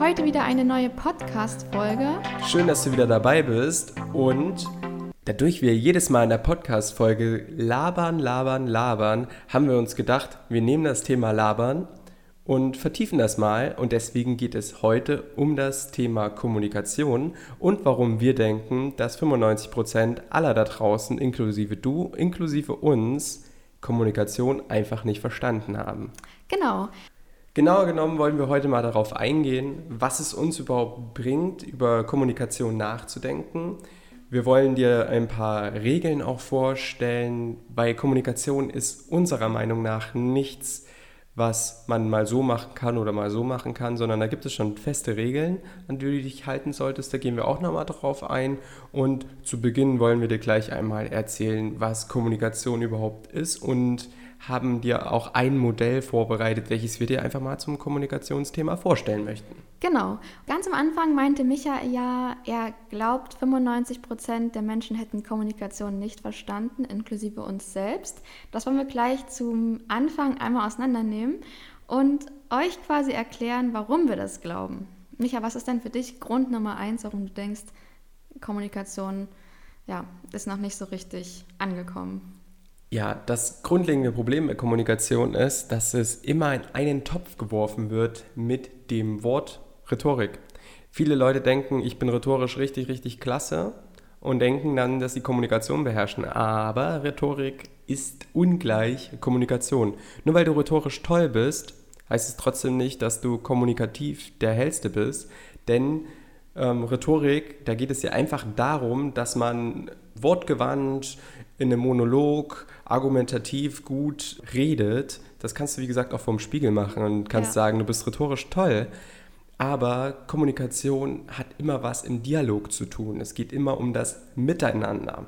Heute wieder eine neue Podcast-Folge. Schön, dass du wieder dabei bist und dadurch wir jedes Mal in der Podcast-Folge labern, labern, labern, haben wir uns gedacht, wir nehmen das Thema Labern und vertiefen das mal. Und deswegen geht es heute um das Thema Kommunikation und warum wir denken, dass 95% aller da draußen, inklusive du, inklusive uns, Kommunikation einfach nicht verstanden haben. Genau. Genauer genommen wollen wir heute mal darauf eingehen, was es uns überhaupt bringt, über Kommunikation nachzudenken. Wir wollen dir ein paar Regeln auch vorstellen, weil Kommunikation ist unserer Meinung nach nichts, was man mal so machen kann oder mal so machen kann, sondern da gibt es schon feste Regeln, an die du dich halten solltest. Da gehen wir auch nochmal drauf ein. Und zu Beginn wollen wir dir gleich einmal erzählen, was Kommunikation überhaupt ist und haben dir auch ein Modell vorbereitet, welches wir dir einfach mal zum Kommunikationsthema vorstellen möchten. Genau. Ganz am Anfang meinte Micha ja, er glaubt, 95 Prozent der Menschen hätten Kommunikation nicht verstanden, inklusive uns selbst. Das wollen wir gleich zum Anfang einmal auseinandernehmen und euch quasi erklären, warum wir das glauben. Micha, was ist denn für dich Grund Nummer eins, warum du denkst, Kommunikation ja, ist noch nicht so richtig angekommen? Ja, das grundlegende Problem der Kommunikation ist, dass es immer in einen Topf geworfen wird mit dem Wort Rhetorik. Viele Leute denken, ich bin rhetorisch richtig, richtig klasse und denken dann, dass sie Kommunikation beherrschen. Aber Rhetorik ist ungleich Kommunikation. Nur weil du rhetorisch toll bist, heißt es trotzdem nicht, dass du kommunikativ der Hellste bist. Denn ähm, Rhetorik, da geht es ja einfach darum, dass man wortgewandt in einem Monolog argumentativ gut redet. Das kannst du, wie gesagt, auch vom Spiegel machen und kannst ja. sagen, du bist rhetorisch toll. Aber Kommunikation hat immer was im Dialog zu tun. Es geht immer um das Miteinander.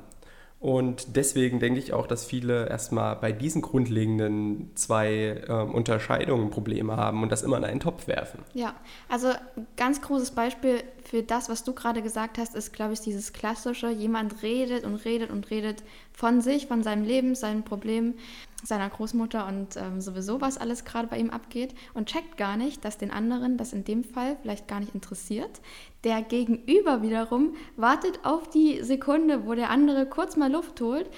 Und deswegen denke ich auch, dass viele erstmal bei diesen grundlegenden zwei äh, Unterscheidungen Probleme haben und das immer in einen Topf werfen. Ja, also ganz großes Beispiel für das, was du gerade gesagt hast, ist, glaube ich, dieses klassische, jemand redet und redet und redet von sich, von seinem Leben, seinen Problemen seiner Großmutter und ähm, sowieso, was alles gerade bei ihm abgeht und checkt gar nicht, dass den anderen das in dem Fall vielleicht gar nicht interessiert. Der Gegenüber wiederum wartet auf die Sekunde, wo der andere kurz mal Luft holt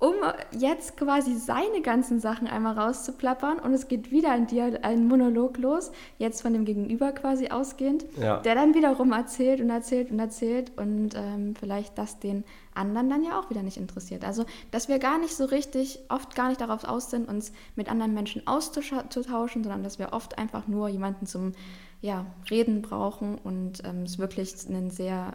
um jetzt quasi seine ganzen Sachen einmal rauszuplappern und es geht wieder ein, Dial ein Monolog los, jetzt von dem Gegenüber quasi ausgehend, ja. der dann wiederum erzählt und erzählt und erzählt und ähm, vielleicht das den anderen dann ja auch wieder nicht interessiert. Also, dass wir gar nicht so richtig, oft gar nicht darauf aus sind, uns mit anderen Menschen auszutauschen, sondern dass wir oft einfach nur jemanden zum ja, Reden brauchen und ähm, es wirklich einen sehr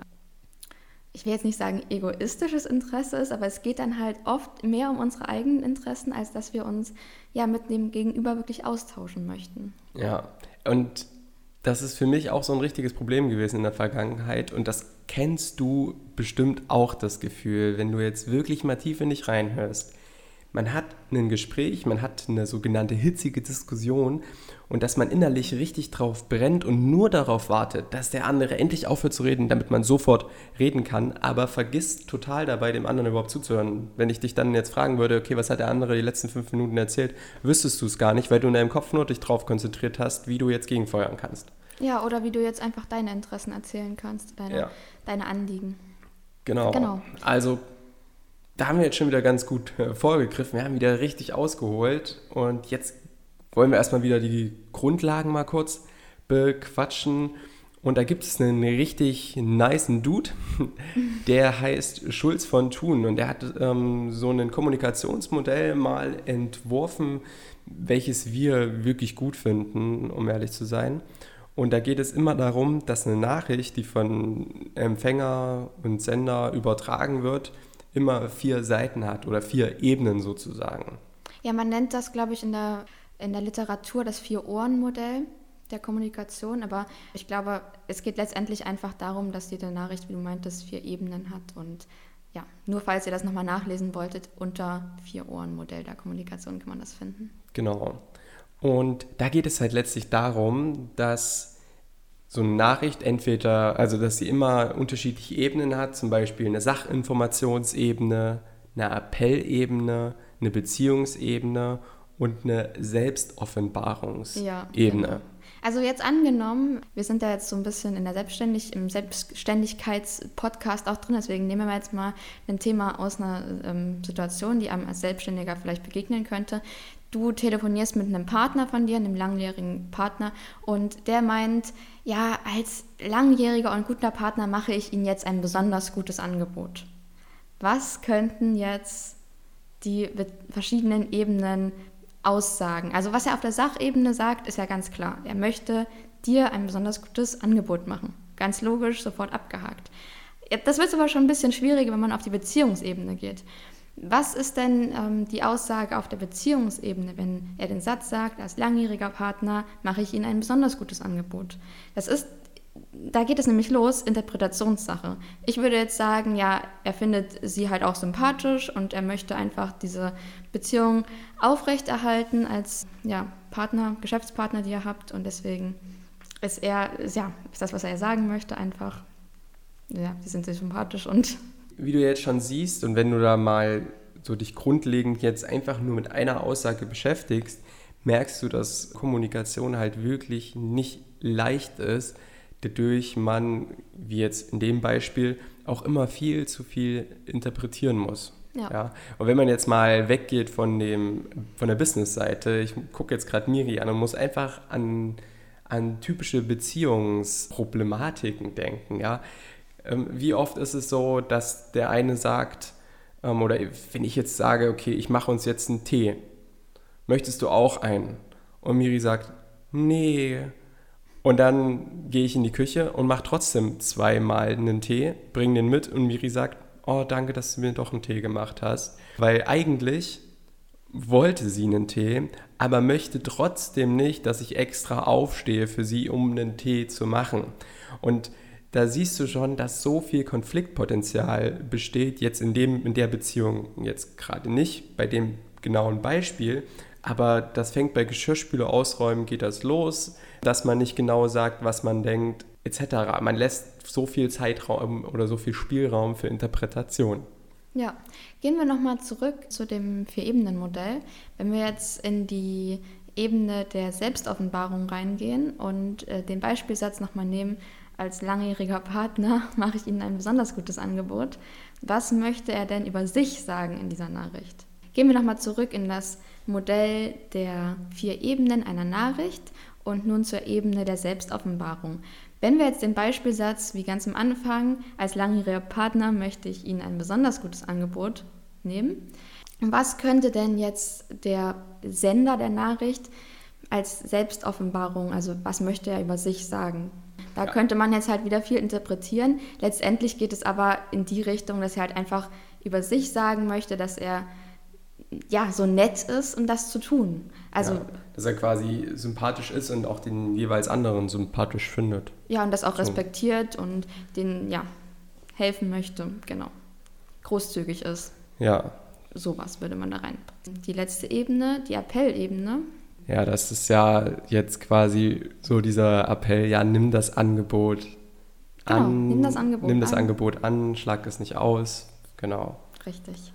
ich will jetzt nicht sagen egoistisches Interesse ist, aber es geht dann halt oft mehr um unsere eigenen Interessen, als dass wir uns ja mit dem Gegenüber wirklich austauschen möchten. Ja, und das ist für mich auch so ein richtiges Problem gewesen in der Vergangenheit und das kennst du bestimmt auch das Gefühl, wenn du jetzt wirklich mal tief in dich reinhörst. Man hat ein Gespräch, man hat eine sogenannte hitzige Diskussion und dass man innerlich richtig drauf brennt und nur darauf wartet, dass der andere endlich aufhört zu reden, damit man sofort reden kann, aber vergisst total dabei, dem anderen überhaupt zuzuhören. Wenn ich dich dann jetzt fragen würde, okay, was hat der andere die letzten fünf Minuten erzählt, wüsstest du es gar nicht, weil du in deinem Kopf nur dich drauf konzentriert hast, wie du jetzt gegenfeuern kannst. Ja, oder wie du jetzt einfach deine Interessen erzählen kannst, deine, ja. deine Anliegen. Genau. genau. Also da haben wir jetzt schon wieder ganz gut äh, vorgegriffen. Wir haben wieder richtig ausgeholt und jetzt wollen wir erstmal wieder die Grundlagen mal kurz bequatschen. Und da gibt es einen richtig niceen Dude, der heißt Schulz von Thun und der hat ähm, so ein Kommunikationsmodell mal entworfen, welches wir wirklich gut finden, um ehrlich zu sein. Und da geht es immer darum, dass eine Nachricht, die von Empfänger und Sender übertragen wird, immer vier Seiten hat oder vier Ebenen sozusagen. Ja, man nennt das, glaube ich, in der in der Literatur das Vier-Ohren-Modell der Kommunikation, aber ich glaube, es geht letztendlich einfach darum, dass jede Nachricht, wie du meintest, vier Ebenen hat und ja, nur falls ihr das nochmal nachlesen wolltet, unter Vier-Ohren-Modell der Kommunikation kann man das finden. Genau. Und da geht es halt letztlich darum, dass so eine Nachricht entweder, also dass sie immer unterschiedliche Ebenen hat, zum Beispiel eine Sachinformationsebene, eine Appellebene, eine Beziehungsebene und eine Selbstoffenbarungsebene. Ja, genau. Also jetzt angenommen, wir sind da jetzt so ein bisschen in der Selbstständig im Selbstständigkeitspodcast auch drin, deswegen nehmen wir jetzt mal ein Thema aus einer ähm, Situation, die einem als Selbstständiger vielleicht begegnen könnte. Du telefonierst mit einem Partner von dir, einem langjährigen Partner, und der meint, ja, als langjähriger und guter Partner mache ich Ihnen jetzt ein besonders gutes Angebot. Was könnten jetzt die verschiedenen Ebenen aussagen? Also was er auf der Sachebene sagt, ist ja ganz klar. Er möchte dir ein besonders gutes Angebot machen. Ganz logisch, sofort abgehakt. Das wird aber schon ein bisschen schwieriger, wenn man auf die Beziehungsebene geht. Was ist denn ähm, die Aussage auf der Beziehungsebene, wenn er den Satz sagt, als langjähriger Partner mache ich Ihnen ein besonders gutes Angebot? Das ist, da geht es nämlich los, Interpretationssache. Ich würde jetzt sagen, ja, er findet sie halt auch sympathisch und er möchte einfach diese Beziehung aufrechterhalten als ja, Partner, Geschäftspartner, die ihr habt und deswegen ist er, ja, ist das, was er sagen möchte, einfach, ja, die sind sehr sympathisch und wie du jetzt schon siehst und wenn du da mal so dich grundlegend jetzt einfach nur mit einer Aussage beschäftigst, merkst du, dass Kommunikation halt wirklich nicht leicht ist, dadurch man, wie jetzt in dem Beispiel, auch immer viel zu viel interpretieren muss. Ja. ja. Und wenn man jetzt mal weggeht von, dem, von der Business-Seite, ich gucke jetzt gerade Miri an und muss einfach an, an typische Beziehungsproblematiken denken, ja. Ähm, wie oft ist es so, dass der eine sagt, ähm, oder wenn ich jetzt sage, okay, ich mache uns jetzt einen Tee, möchtest du auch einen? Und Miri sagt, nee. Und dann gehe ich in die Küche und mache trotzdem zweimal einen Tee, bringe den mit und Miri sagt, oh, danke, dass du mir doch einen Tee gemacht hast. Weil eigentlich wollte sie einen Tee, aber möchte trotzdem nicht, dass ich extra aufstehe für sie, um einen Tee zu machen. Und da siehst du schon, dass so viel Konfliktpotenzial besteht, jetzt in, dem, in der Beziehung jetzt gerade nicht, bei dem genauen Beispiel, aber das fängt bei Geschirrspüler ausräumen, geht das los, dass man nicht genau sagt, was man denkt, etc. Man lässt so viel Zeitraum oder so viel Spielraum für Interpretation. Ja, gehen wir nochmal zurück zu dem Vier-Ebenen-Modell. Wenn wir jetzt in die Ebene der Selbstoffenbarung reingehen und äh, den Beispielsatz nochmal nehmen, als langjähriger Partner mache ich Ihnen ein besonders gutes Angebot. Was möchte er denn über sich sagen in dieser Nachricht? Gehen wir nochmal zurück in das Modell der vier Ebenen einer Nachricht und nun zur Ebene der Selbstoffenbarung. Wenn wir jetzt den Beispielsatz wie ganz am Anfang, als langjähriger Partner möchte ich Ihnen ein besonders gutes Angebot nehmen, was könnte denn jetzt der Sender der Nachricht als Selbstoffenbarung, also was möchte er über sich sagen? Da ja. könnte man jetzt halt wieder viel interpretieren. Letztendlich geht es aber in die Richtung, dass er halt einfach über sich sagen möchte, dass er ja so nett ist, um das zu tun. Also ja, dass er quasi sympathisch ist und auch den jeweils anderen sympathisch findet. Ja, und das auch so. respektiert und den ja helfen möchte, genau. Großzügig ist. Ja. Sowas würde man da rein. Die letzte Ebene, die Appellebene, ja, das ist ja jetzt quasi so dieser Appell, ja, nimm das Angebot genau, an. Nimm das Angebot Nimm das an. Angebot an, schlag es nicht aus. Genau. Richtig.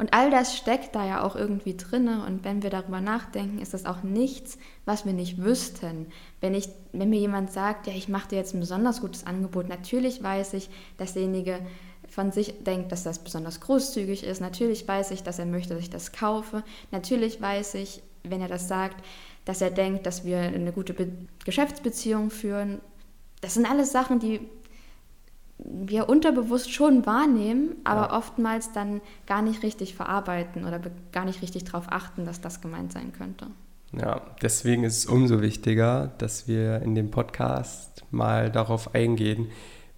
Und all das steckt da ja auch irgendwie drin. Und wenn wir darüber nachdenken, ist das auch nichts, was wir nicht wüssten. Wenn, ich, wenn mir jemand sagt, ja, ich mache dir jetzt ein besonders gutes Angebot, natürlich weiß ich, dass derjenige von sich denkt, dass das besonders großzügig ist. Natürlich weiß ich, dass er möchte, dass ich das kaufe. Natürlich weiß ich, wenn er das sagt, dass er denkt, dass wir eine gute Be Geschäftsbeziehung führen. Das sind alles Sachen, die wir unterbewusst schon wahrnehmen, aber ja. oftmals dann gar nicht richtig verarbeiten oder gar nicht richtig darauf achten, dass das gemeint sein könnte. Ja, deswegen ist es umso wichtiger, dass wir in dem Podcast mal darauf eingehen,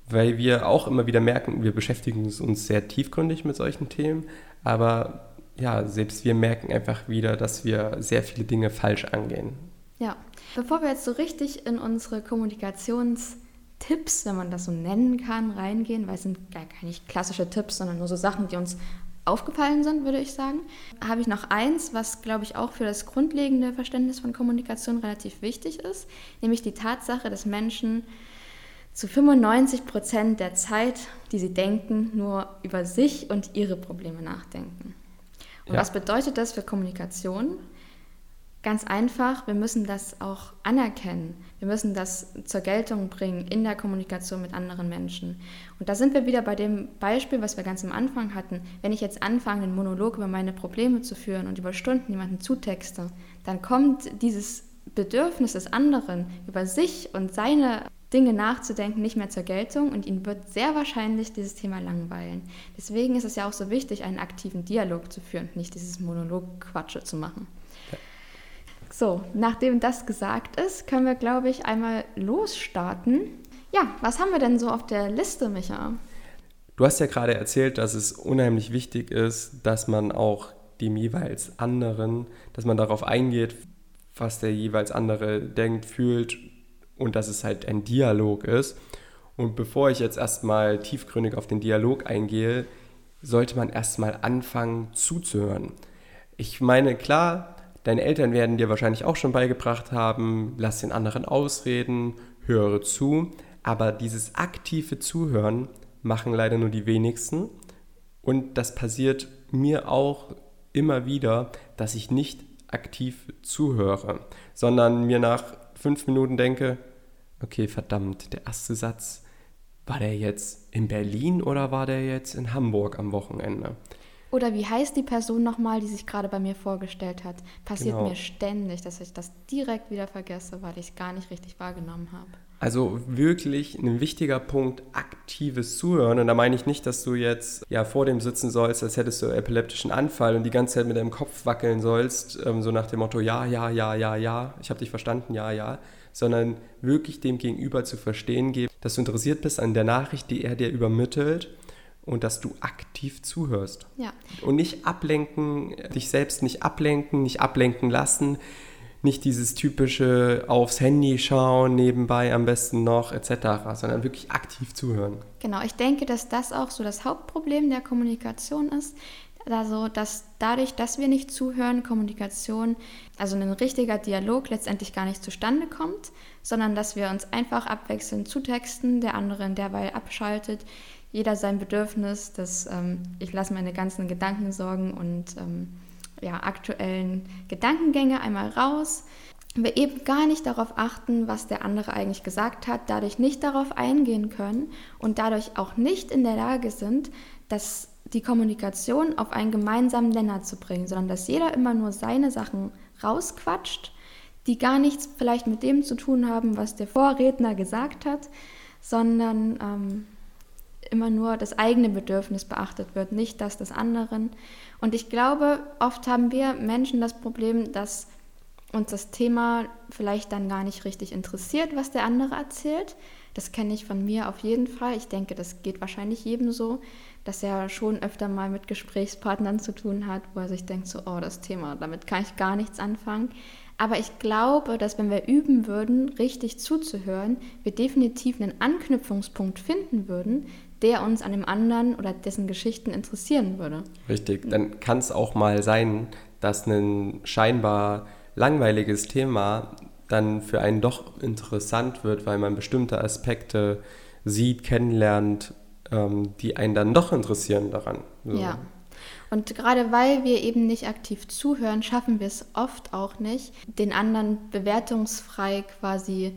weil wir auch immer wieder merken, wir beschäftigen uns sehr tiefgründig mit solchen Themen, aber ja, selbst wir merken einfach wieder, dass wir sehr viele Dinge falsch angehen. Ja, bevor wir jetzt so richtig in unsere Kommunikationstipps, wenn man das so nennen kann, reingehen, weil es sind gar nicht klassische Tipps, sondern nur so Sachen, die uns aufgefallen sind, würde ich sagen, habe ich noch eins, was, glaube ich, auch für das grundlegende Verständnis von Kommunikation relativ wichtig ist, nämlich die Tatsache, dass Menschen zu 95 Prozent der Zeit, die sie denken, nur über sich und ihre Probleme nachdenken. Und ja. was bedeutet das für Kommunikation? Ganz einfach, wir müssen das auch anerkennen. Wir müssen das zur Geltung bringen in der Kommunikation mit anderen Menschen. Und da sind wir wieder bei dem Beispiel, was wir ganz am Anfang hatten. Wenn ich jetzt anfange, einen Monolog über meine Probleme zu führen und über Stunden jemanden zutexte, dann kommt dieses Bedürfnis des anderen, über sich und seine Dinge nachzudenken, nicht mehr zur Geltung und ihn wird sehr wahrscheinlich dieses Thema langweilen. Deswegen ist es ja auch so wichtig, einen aktiven Dialog zu führen, nicht dieses Monolog-Quatsche zu machen. So, nachdem das gesagt ist, können wir, glaube ich, einmal losstarten. Ja, was haben wir denn so auf der Liste, Micha? Du hast ja gerade erzählt, dass es unheimlich wichtig ist, dass man auch dem jeweils anderen, dass man darauf eingeht, was der jeweils andere denkt, fühlt und dass es halt ein Dialog ist. Und bevor ich jetzt erstmal tiefgründig auf den Dialog eingehe, sollte man erstmal anfangen zuzuhören. Ich meine, klar, Deine Eltern werden dir wahrscheinlich auch schon beigebracht haben, lass den anderen ausreden, höre zu. Aber dieses aktive Zuhören machen leider nur die wenigsten. Und das passiert mir auch immer wieder, dass ich nicht aktiv zuhöre, sondern mir nach fünf Minuten denke, okay, verdammt, der erste Satz, war der jetzt in Berlin oder war der jetzt in Hamburg am Wochenende? Oder wie heißt die Person nochmal, die sich gerade bei mir vorgestellt hat? Passiert genau. mir ständig, dass ich das direkt wieder vergesse, weil ich es gar nicht richtig wahrgenommen habe. Also wirklich ein wichtiger Punkt, aktives Zuhören. Und da meine ich nicht, dass du jetzt ja vor dem sitzen sollst, als hättest du einen epileptischen Anfall und die ganze Zeit mit deinem Kopf wackeln sollst, ähm, so nach dem Motto, ja, ja, ja, ja, ja, ich habe dich verstanden, ja, ja. Sondern wirklich dem Gegenüber zu verstehen geben, dass du interessiert bist an der Nachricht, die er dir übermittelt und dass du aktiv zuhörst. Ja. Und nicht ablenken, dich selbst nicht ablenken, nicht ablenken lassen, nicht dieses typische aufs Handy schauen, nebenbei am besten noch etc., sondern wirklich aktiv zuhören. Genau, ich denke, dass das auch so das Hauptproblem der Kommunikation ist. Also, dass dadurch, dass wir nicht zuhören, Kommunikation, also ein richtiger Dialog letztendlich gar nicht zustande kommt, sondern dass wir uns einfach abwechselnd zutexten, der andere in derweil abschaltet, jeder sein Bedürfnis, dass ähm, ich lasse meine ganzen Gedankensorgen und ähm, ja, aktuellen Gedankengänge einmal raus. Wir eben gar nicht darauf achten, was der andere eigentlich gesagt hat, dadurch nicht darauf eingehen können und dadurch auch nicht in der Lage sind, dass die Kommunikation auf einen gemeinsamen Nenner zu bringen, sondern dass jeder immer nur seine Sachen rausquatscht, die gar nichts vielleicht mit dem zu tun haben, was der Vorredner gesagt hat, sondern ähm, immer nur das eigene Bedürfnis beachtet wird, nicht das des anderen. Und ich glaube, oft haben wir Menschen das Problem, dass uns das Thema vielleicht dann gar nicht richtig interessiert, was der andere erzählt. Das kenne ich von mir auf jeden Fall. Ich denke, das geht wahrscheinlich jedem so, dass er schon öfter mal mit Gesprächspartnern zu tun hat, wo er sich denkt, so, oh, das Thema, damit kann ich gar nichts anfangen. Aber ich glaube, dass wenn wir üben würden, richtig zuzuhören, wir definitiv einen Anknüpfungspunkt finden würden, der uns an dem anderen oder dessen Geschichten interessieren würde. Richtig, dann kann es auch mal sein, dass ein scheinbar langweiliges Thema dann für einen doch interessant wird, weil man bestimmte Aspekte sieht, kennenlernt, ähm, die einen dann doch interessieren daran. So. Ja. Und gerade weil wir eben nicht aktiv zuhören, schaffen wir es oft auch nicht, den anderen bewertungsfrei quasi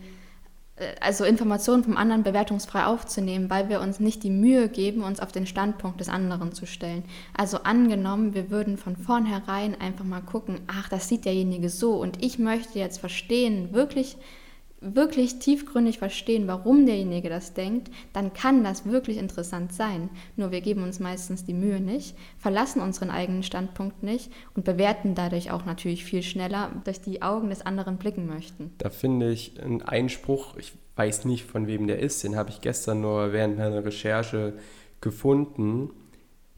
äh, also Informationen vom anderen bewertungsfrei aufzunehmen, weil wir uns nicht die Mühe geben, uns auf den Standpunkt des anderen zu stellen. Also angenommen, wir würden von vornherein einfach mal gucken, ach, das sieht derjenige so und ich möchte jetzt verstehen, wirklich wirklich tiefgründig verstehen, warum derjenige das denkt, dann kann das wirklich interessant sein. Nur wir geben uns meistens die Mühe nicht, verlassen unseren eigenen Standpunkt nicht und bewerten dadurch auch natürlich viel schneller durch die Augen des anderen blicken möchten. Da finde ich einen Einspruch, ich weiß nicht von wem der ist, den habe ich gestern nur während meiner Recherche gefunden.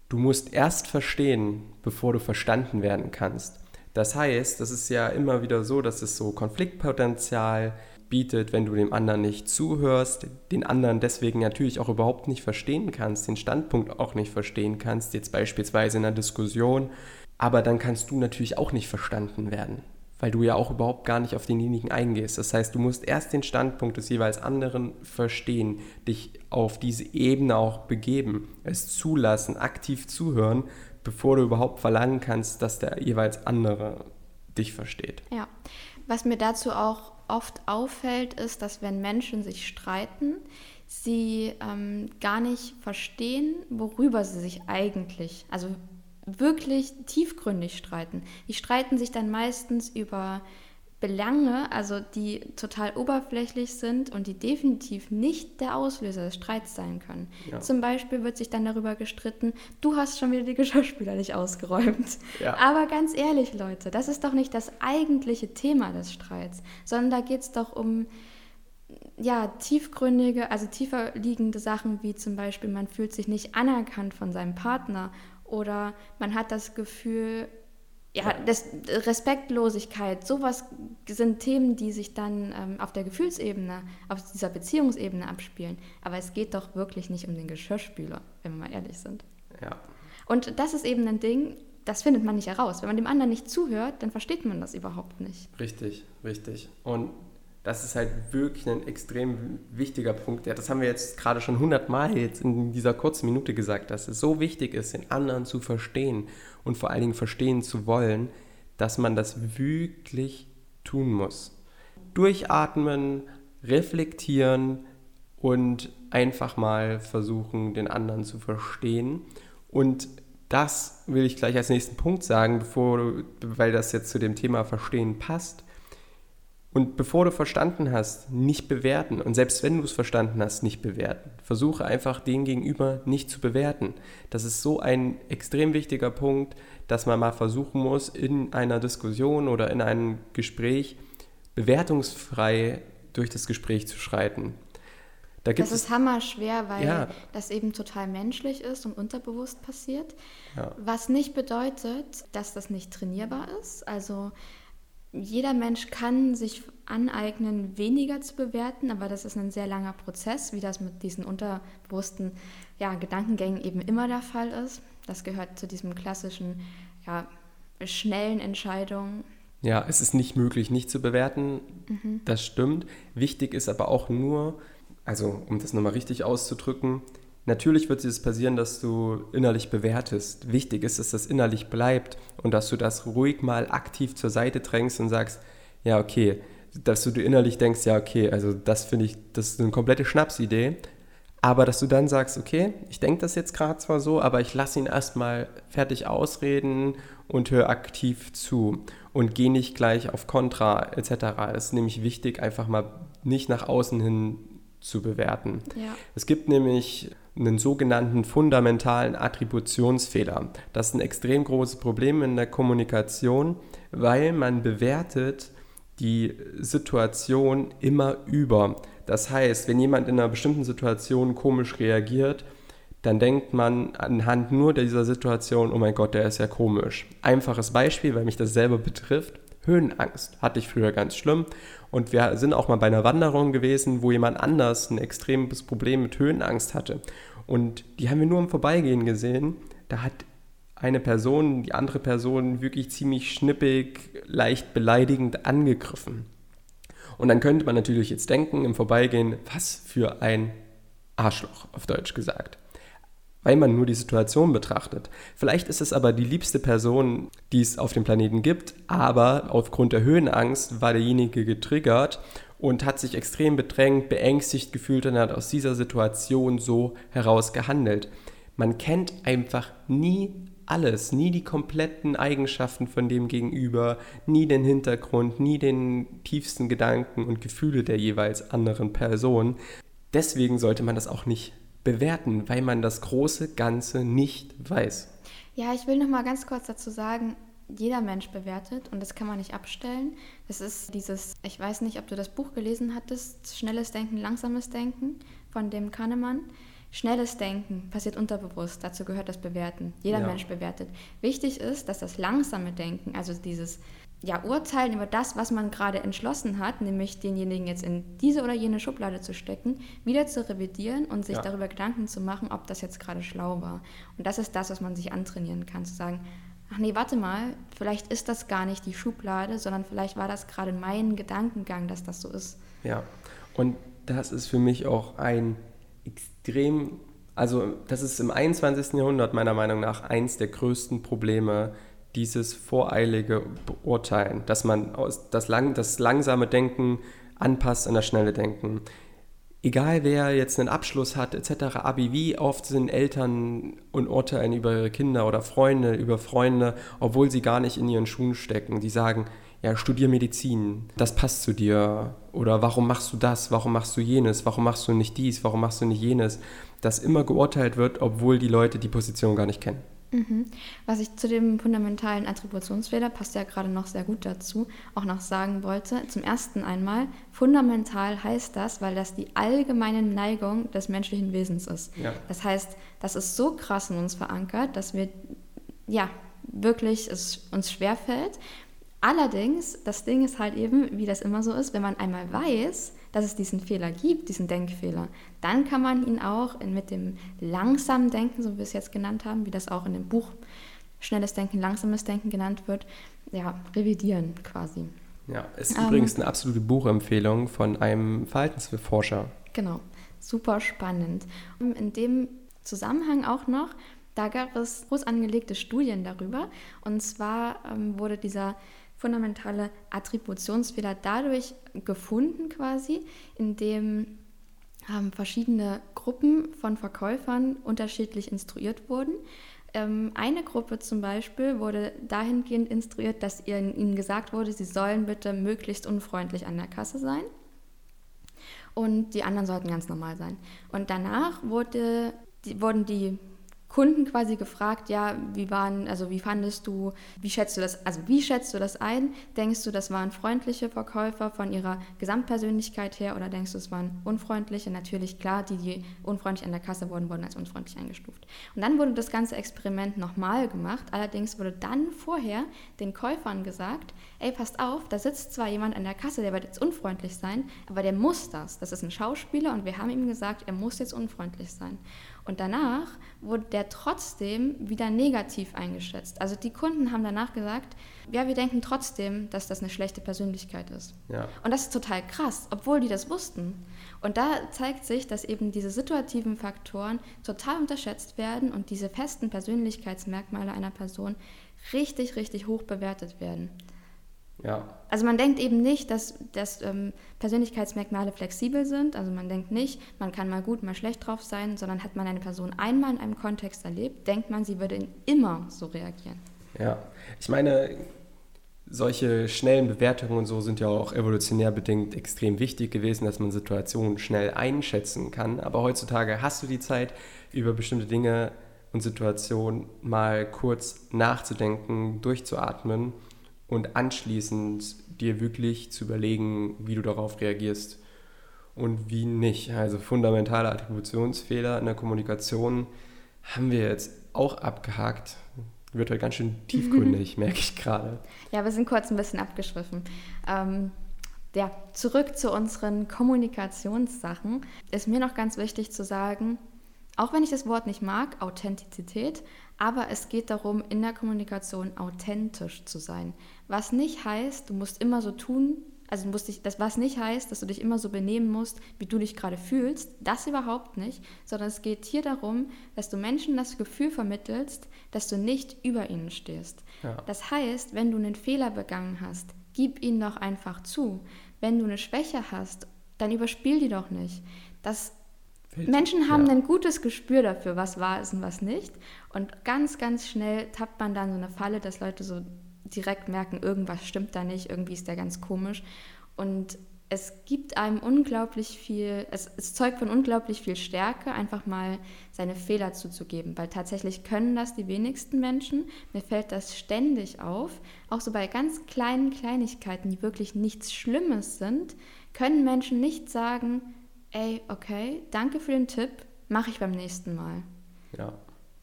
Du musst erst verstehen, bevor du verstanden werden kannst. Das heißt, das ist ja immer wieder so, dass es so Konfliktpotenzial bietet, wenn du dem anderen nicht zuhörst, den anderen deswegen natürlich auch überhaupt nicht verstehen kannst, den Standpunkt auch nicht verstehen kannst, jetzt beispielsweise in einer Diskussion, aber dann kannst du natürlich auch nicht verstanden werden, weil du ja auch überhaupt gar nicht auf denjenigen eingehst. Das heißt, du musst erst den Standpunkt des jeweils anderen verstehen, dich auf diese Ebene auch begeben, es zulassen, aktiv zuhören, bevor du überhaupt verlangen kannst, dass der jeweils andere dich versteht. Ja, was mir dazu auch oft auffällt, ist, dass wenn Menschen sich streiten, sie ähm, gar nicht verstehen, worüber sie sich eigentlich, also wirklich tiefgründig streiten. Die streiten sich dann meistens über Belange, also die total oberflächlich sind und die definitiv nicht der Auslöser des Streits sein können. Ja. Zum Beispiel wird sich dann darüber gestritten, du hast schon wieder die Geschirrspüler nicht ausgeräumt. Ja. Aber ganz ehrlich, Leute, das ist doch nicht das eigentliche Thema des Streits, sondern da geht es doch um ja, tiefgründige, also tiefer liegende Sachen, wie zum Beispiel, man fühlt sich nicht anerkannt von seinem Partner oder man hat das Gefühl, ja, das, Respektlosigkeit, sowas sind Themen, die sich dann ähm, auf der Gefühlsebene, auf dieser Beziehungsebene abspielen. Aber es geht doch wirklich nicht um den Geschirrspüler, wenn wir mal ehrlich sind. Ja. Und das ist eben ein Ding, das findet man nicht heraus. Wenn man dem anderen nicht zuhört, dann versteht man das überhaupt nicht. Richtig, richtig. Und das ist halt wirklich ein extrem wichtiger Punkt. Ja, das haben wir jetzt gerade schon hundertmal jetzt in dieser kurzen Minute gesagt, dass es so wichtig ist, den anderen zu verstehen und vor allen Dingen verstehen zu wollen, dass man das wirklich tun muss. Durchatmen, reflektieren und einfach mal versuchen, den anderen zu verstehen. Und das will ich gleich als nächsten Punkt sagen, bevor, weil das jetzt zu dem Thema Verstehen passt. Und bevor du verstanden hast, nicht bewerten. Und selbst wenn du es verstanden hast, nicht bewerten. Versuche einfach den Gegenüber nicht zu bewerten. Das ist so ein extrem wichtiger Punkt, dass man mal versuchen muss, in einer Diskussion oder in einem Gespräch bewertungsfrei durch das Gespräch zu schreiten. Da das ist hammerschwer, weil ja. das eben total menschlich ist und unterbewusst passiert. Ja. Was nicht bedeutet, dass das nicht trainierbar ist. Also jeder Mensch kann sich aneignen, weniger zu bewerten, aber das ist ein sehr langer Prozess, wie das mit diesen unterbewussten ja, Gedankengängen eben immer der Fall ist. Das gehört zu diesem klassischen, ja, schnellen Entscheidungen. Ja, es ist nicht möglich, nicht zu bewerten. Mhm. Das stimmt. Wichtig ist aber auch nur, also um das nochmal richtig auszudrücken, Natürlich wird es passieren, dass du innerlich bewertest. Wichtig ist, dass das innerlich bleibt und dass du das ruhig mal aktiv zur Seite drängst und sagst, ja, okay, dass du dir innerlich denkst, ja, okay, also das finde ich, das ist eine komplette Schnapsidee. Aber dass du dann sagst, okay, ich denke das jetzt gerade zwar so, aber ich lasse ihn erstmal fertig ausreden und höre aktiv zu und gehe nicht gleich auf Kontra etc. Das ist nämlich wichtig, einfach mal nicht nach außen hin zu bewerten. Ja. Es gibt nämlich einen sogenannten fundamentalen Attributionsfehler. Das ist ein extrem großes Problem in der Kommunikation, weil man bewertet die Situation immer über. Das heißt, wenn jemand in einer bestimmten Situation komisch reagiert, dann denkt man anhand nur dieser Situation, oh mein Gott, der ist ja komisch. Einfaches Beispiel, weil mich das selber betrifft. Höhenangst hatte ich früher ganz schlimm. Und wir sind auch mal bei einer Wanderung gewesen, wo jemand anders ein extremes Problem mit Höhenangst hatte. Und die haben wir nur im Vorbeigehen gesehen. Da hat eine Person, die andere Person wirklich ziemlich schnippig, leicht beleidigend angegriffen. Und dann könnte man natürlich jetzt denken im Vorbeigehen, was für ein Arschloch, auf Deutsch gesagt weil man nur die Situation betrachtet. Vielleicht ist es aber die liebste Person, die es auf dem Planeten gibt, aber aufgrund der Höhenangst war derjenige getriggert und hat sich extrem bedrängt, beängstigt gefühlt und hat aus dieser Situation so heraus gehandelt. Man kennt einfach nie alles, nie die kompletten Eigenschaften von dem Gegenüber, nie den Hintergrund, nie den tiefsten Gedanken und Gefühle der jeweils anderen Person. Deswegen sollte man das auch nicht bewerten, weil man das große Ganze nicht weiß. Ja, ich will noch mal ganz kurz dazu sagen, jeder Mensch bewertet und das kann man nicht abstellen. Das ist dieses, ich weiß nicht, ob du das Buch gelesen hattest, Schnelles Denken, Langsames Denken von dem Kahnemann. Schnelles Denken passiert unterbewusst, dazu gehört das Bewerten. Jeder ja. Mensch bewertet. Wichtig ist, dass das langsame Denken, also dieses ja, urteilen über das, was man gerade entschlossen hat, nämlich denjenigen jetzt in diese oder jene Schublade zu stecken, wieder zu revidieren und sich ja. darüber Gedanken zu machen, ob das jetzt gerade schlau war. Und das ist das, was man sich antrainieren kann, zu sagen, ach nee, warte mal, vielleicht ist das gar nicht die Schublade, sondern vielleicht war das gerade mein Gedankengang, dass das so ist. Ja, und das ist für mich auch ein extrem, also das ist im 21. Jahrhundert meiner Meinung nach eins der größten Probleme, dieses voreilige Beurteilen, dass man das, lang, das langsame Denken anpasst an das schnelle Denken. Egal wer jetzt einen Abschluss hat, etc., Abi, wie oft sind Eltern und urteilen über ihre Kinder oder Freunde, über Freunde, obwohl sie gar nicht in ihren Schuhen stecken. Die sagen, ja, studier Medizin, das passt zu dir. Oder warum machst du das? Warum machst du jenes? Warum machst du nicht dies? Warum machst du nicht jenes? Dass immer geurteilt wird, obwohl die Leute die Position gar nicht kennen. Mhm. Was ich zu dem fundamentalen Attributionsfehler, passt ja gerade noch sehr gut dazu, auch noch sagen wollte. Zum ersten einmal, fundamental heißt das, weil das die allgemeine Neigung des menschlichen Wesens ist. Ja. Das heißt, das ist so krass in uns verankert, dass wir, ja, wirklich es uns schwerfällt. Allerdings, das Ding ist halt eben, wie das immer so ist, wenn man einmal weiß, dass es diesen Fehler gibt, diesen Denkfehler, dann kann man ihn auch mit dem langsamen Denken, so wie wir es jetzt genannt haben, wie das auch in dem Buch Schnelles Denken, langsames Denken genannt wird, ja, revidieren quasi. Ja, es ist ähm, übrigens eine absolute Buchempfehlung von einem Verhaltensforscher. Genau, super spannend. In dem Zusammenhang auch noch, da gab es groß angelegte Studien darüber. Und zwar ähm, wurde dieser fundamentale Attributionsfehler dadurch gefunden quasi, indem ähm, verschiedene Gruppen von Verkäufern unterschiedlich instruiert wurden. Ähm, eine Gruppe zum Beispiel wurde dahingehend instruiert, dass ihnen gesagt wurde, sie sollen bitte möglichst unfreundlich an der Kasse sein. Und die anderen sollten ganz normal sein. Und danach wurde, die, wurden die Kunden quasi gefragt, ja, wie waren, also wie fandest du, wie schätzt du das, also wie schätzt du das ein? Denkst du, das waren freundliche Verkäufer von ihrer Gesamtpersönlichkeit her oder denkst du, es waren unfreundliche? Natürlich, klar, die, die unfreundlich an der Kasse wurden, wurden als unfreundlich eingestuft. Und dann wurde das ganze Experiment nochmal gemacht, allerdings wurde dann vorher den Käufern gesagt, ey, passt auf, da sitzt zwar jemand an der Kasse, der wird jetzt unfreundlich sein, aber der muss das. Das ist ein Schauspieler und wir haben ihm gesagt, er muss jetzt unfreundlich sein. Und danach wurde der trotzdem wieder negativ eingeschätzt. Also die Kunden haben danach gesagt, ja, wir denken trotzdem, dass das eine schlechte Persönlichkeit ist. Ja. Und das ist total krass, obwohl die das wussten. Und da zeigt sich, dass eben diese situativen Faktoren total unterschätzt werden und diese festen Persönlichkeitsmerkmale einer Person richtig, richtig hoch bewertet werden. Ja. Also man denkt eben nicht, dass, dass ähm, Persönlichkeitsmerkmale flexibel sind. Also man denkt nicht, man kann mal gut, mal schlecht drauf sein, sondern hat man eine Person einmal in einem Kontext erlebt, denkt man, sie würde immer so reagieren. Ja, ich meine, solche schnellen Bewertungen und so sind ja auch evolutionär bedingt extrem wichtig gewesen, dass man Situationen schnell einschätzen kann. Aber heutzutage hast du die Zeit, über bestimmte Dinge und Situationen mal kurz nachzudenken, durchzuatmen und anschließend dir wirklich zu überlegen, wie du darauf reagierst und wie nicht. Also fundamentale Attributionsfehler in der Kommunikation haben wir jetzt auch abgehakt. Wird heute ganz schön tiefgründig, merke ich gerade. Ja, wir sind kurz ein bisschen abgeschwiffen. Ähm, ja, zurück zu unseren Kommunikationssachen. Ist mir noch ganz wichtig zu sagen, auch wenn ich das Wort nicht mag, Authentizität, aber es geht darum, in der Kommunikation authentisch zu sein. Was nicht heißt, du musst immer so tun, also du musst dich, das was nicht heißt, dass du dich immer so benehmen musst, wie du dich gerade fühlst, das überhaupt nicht, sondern es geht hier darum, dass du Menschen das Gefühl vermittelst, dass du nicht über ihnen stehst. Ja. Das heißt, wenn du einen Fehler begangen hast, gib ihn doch einfach zu. Wenn du eine Schwäche hast, dann überspiel die doch nicht. Das Menschen haben ja. ein gutes Gespür dafür, was wahr ist und was nicht. Und ganz, ganz schnell tappt man dann so eine Falle, dass Leute so direkt merken, irgendwas stimmt da nicht, irgendwie ist der ganz komisch. Und es gibt einem unglaublich viel, es, es, zeugt von unglaublich viel Stärke, einfach mal seine Fehler zuzugeben, weil tatsächlich können das die wenigsten Menschen. Mir fällt das ständig auf, auch so bei ganz kleinen Kleinigkeiten, die wirklich nichts Schlimmes sind, können Menschen nicht sagen, ey, okay, danke für den Tipp, mache ich beim nächsten Mal. Ja.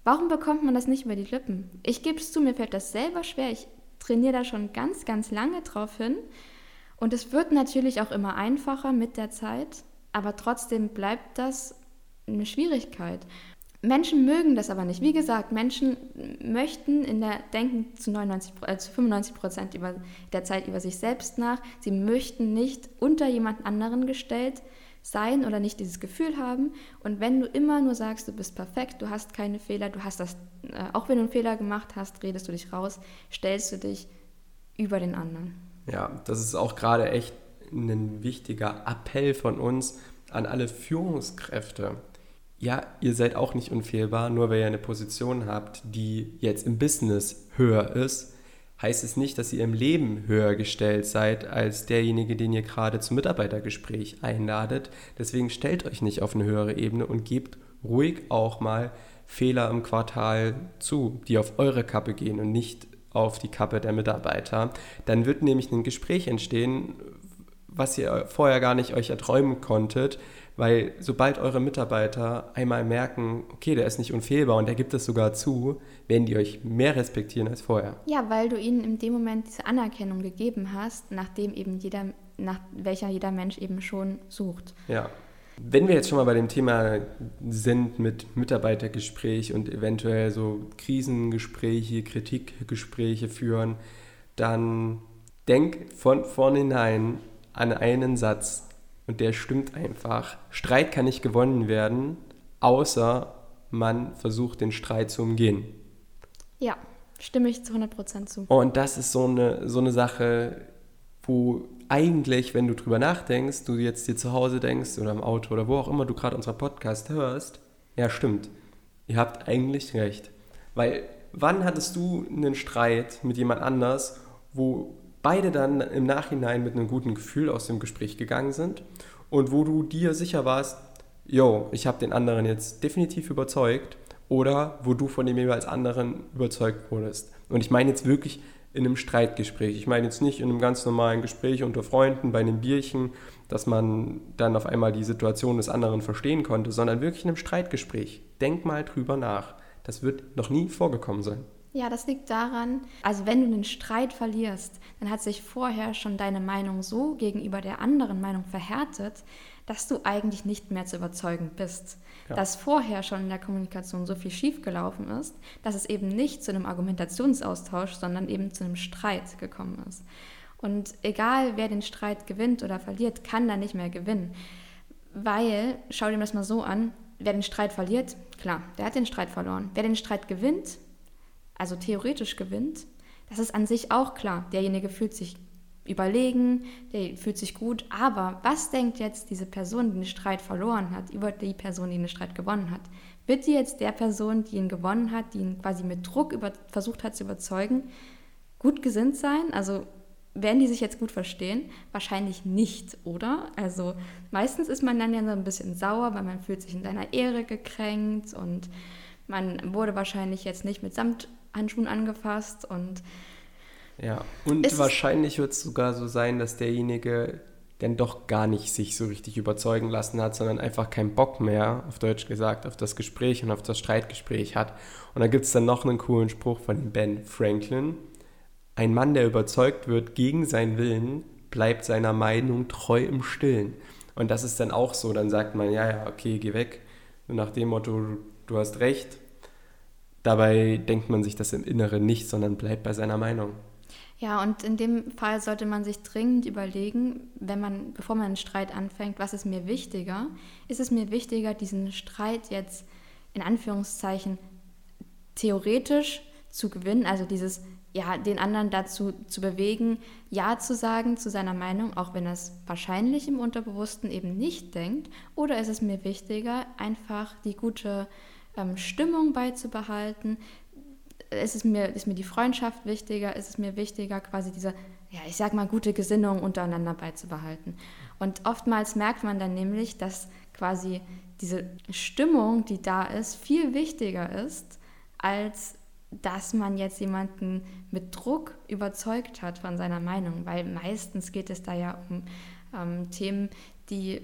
Warum bekommt man das nicht über die Lippen? Ich gebe es zu, mir fällt das selber schwer. Ich trainiere da schon ganz, ganz lange drauf hin. Und es wird natürlich auch immer einfacher mit der Zeit, aber trotzdem bleibt das eine Schwierigkeit. Menschen mögen das aber nicht. Wie gesagt, Menschen möchten in der denken zu, 99, äh, zu 95 Prozent der Zeit über sich selbst nach. Sie möchten nicht unter jemand anderen gestellt sein oder nicht dieses Gefühl haben. Und wenn du immer nur sagst, du bist perfekt, du hast keine Fehler, du hast das, äh, auch wenn du einen Fehler gemacht hast, redest du dich raus, stellst du dich über den anderen. Ja, das ist auch gerade echt ein wichtiger Appell von uns an alle Führungskräfte. Ja, ihr seid auch nicht unfehlbar, nur weil ihr eine Position habt, die jetzt im Business höher ist, heißt es nicht, dass ihr im Leben höher gestellt seid als derjenige, den ihr gerade zum Mitarbeitergespräch einladet. Deswegen stellt euch nicht auf eine höhere Ebene und gebt ruhig auch mal Fehler im Quartal zu, die auf eure Kappe gehen und nicht auf die Kappe der Mitarbeiter. Dann wird nämlich ein Gespräch entstehen, was ihr vorher gar nicht euch erträumen konntet, weil sobald eure Mitarbeiter einmal merken, okay, der ist nicht unfehlbar und der gibt es sogar zu, werden die euch mehr respektieren als vorher. Ja, weil du ihnen in dem Moment diese Anerkennung gegeben hast, nachdem eben jeder, nach welcher jeder Mensch eben schon sucht. Ja. Wenn wir jetzt schon mal bei dem Thema sind mit Mitarbeitergespräch und eventuell so Krisengespräche, Kritikgespräche führen, dann denk von vornherein an einen Satz und der stimmt einfach. Streit kann nicht gewonnen werden, außer man versucht, den Streit zu umgehen. Ja, stimme ich zu 100% zu. Und das ist so eine, so eine Sache, wo eigentlich, wenn du drüber nachdenkst, du jetzt dir zu Hause denkst oder im Auto oder wo auch immer du gerade unseren Podcast hörst, ja, stimmt. Ihr habt eigentlich recht. Weil wann hattest du einen Streit mit jemand anders, wo beide dann im Nachhinein mit einem guten Gefühl aus dem Gespräch gegangen sind und wo du dir sicher warst, yo, ich habe den anderen jetzt definitiv überzeugt oder wo du von dem jeweils anderen überzeugt wurdest. Und ich meine jetzt wirklich in einem Streitgespräch. Ich meine jetzt nicht in einem ganz normalen Gespräch unter Freunden bei einem Bierchen, dass man dann auf einmal die Situation des anderen verstehen konnte, sondern wirklich in einem Streitgespräch. Denk mal drüber nach. Das wird noch nie vorgekommen sein. Ja, das liegt daran, also wenn du einen Streit verlierst, dann hat sich vorher schon deine Meinung so gegenüber der anderen Meinung verhärtet, dass du eigentlich nicht mehr zu überzeugen bist. Ja. Dass vorher schon in der Kommunikation so viel schiefgelaufen ist, dass es eben nicht zu einem Argumentationsaustausch, sondern eben zu einem Streit gekommen ist. Und egal, wer den Streit gewinnt oder verliert, kann da nicht mehr gewinnen. Weil, schau dir das mal so an, wer den Streit verliert, klar, der hat den Streit verloren. Wer den Streit gewinnt, also theoretisch gewinnt, das ist an sich auch klar. Derjenige fühlt sich überlegen, der fühlt sich gut, aber was denkt jetzt diese Person, die den Streit verloren hat, über die Person, die den Streit gewonnen hat? Wird die jetzt der Person, die ihn gewonnen hat, die ihn quasi mit Druck über, versucht hat zu überzeugen, gut gesinnt sein? Also werden die sich jetzt gut verstehen? Wahrscheinlich nicht, oder? Also meistens ist man dann ja so ein bisschen sauer, weil man fühlt sich in seiner Ehre gekränkt und man wurde wahrscheinlich jetzt nicht mit Samt Handschuhen angefasst und ja, und wahrscheinlich wird es sogar so sein, dass derjenige dann doch gar nicht sich so richtig überzeugen lassen hat, sondern einfach keinen Bock mehr, auf Deutsch gesagt, auf das Gespräch und auf das Streitgespräch hat. Und da gibt es dann noch einen coolen Spruch von Ben Franklin. Ein Mann, der überzeugt wird gegen seinen Willen, bleibt seiner Meinung treu im Stillen. Und das ist dann auch so, dann sagt man, ja, ja, okay, geh weg. Und nach dem Motto, du hast recht, Dabei denkt man sich das im Inneren nicht, sondern bleibt bei seiner Meinung. Ja, und in dem Fall sollte man sich dringend überlegen, wenn man, bevor man einen Streit anfängt, was ist mir wichtiger? Ist es mir wichtiger, diesen Streit jetzt in Anführungszeichen theoretisch zu gewinnen, also dieses, ja, den anderen dazu zu bewegen, Ja zu sagen zu seiner Meinung, auch wenn er es wahrscheinlich im Unterbewussten eben nicht denkt? Oder ist es mir wichtiger, einfach die gute ähm, Stimmung beizubehalten? Ist, es mir, ist mir die Freundschaft wichtiger? Ist es mir wichtiger, quasi diese, ja, ich sag mal, gute Gesinnung untereinander beizubehalten? Und oftmals merkt man dann nämlich, dass quasi diese Stimmung, die da ist, viel wichtiger ist, als dass man jetzt jemanden mit Druck überzeugt hat von seiner Meinung, weil meistens geht es da ja um ähm, Themen, die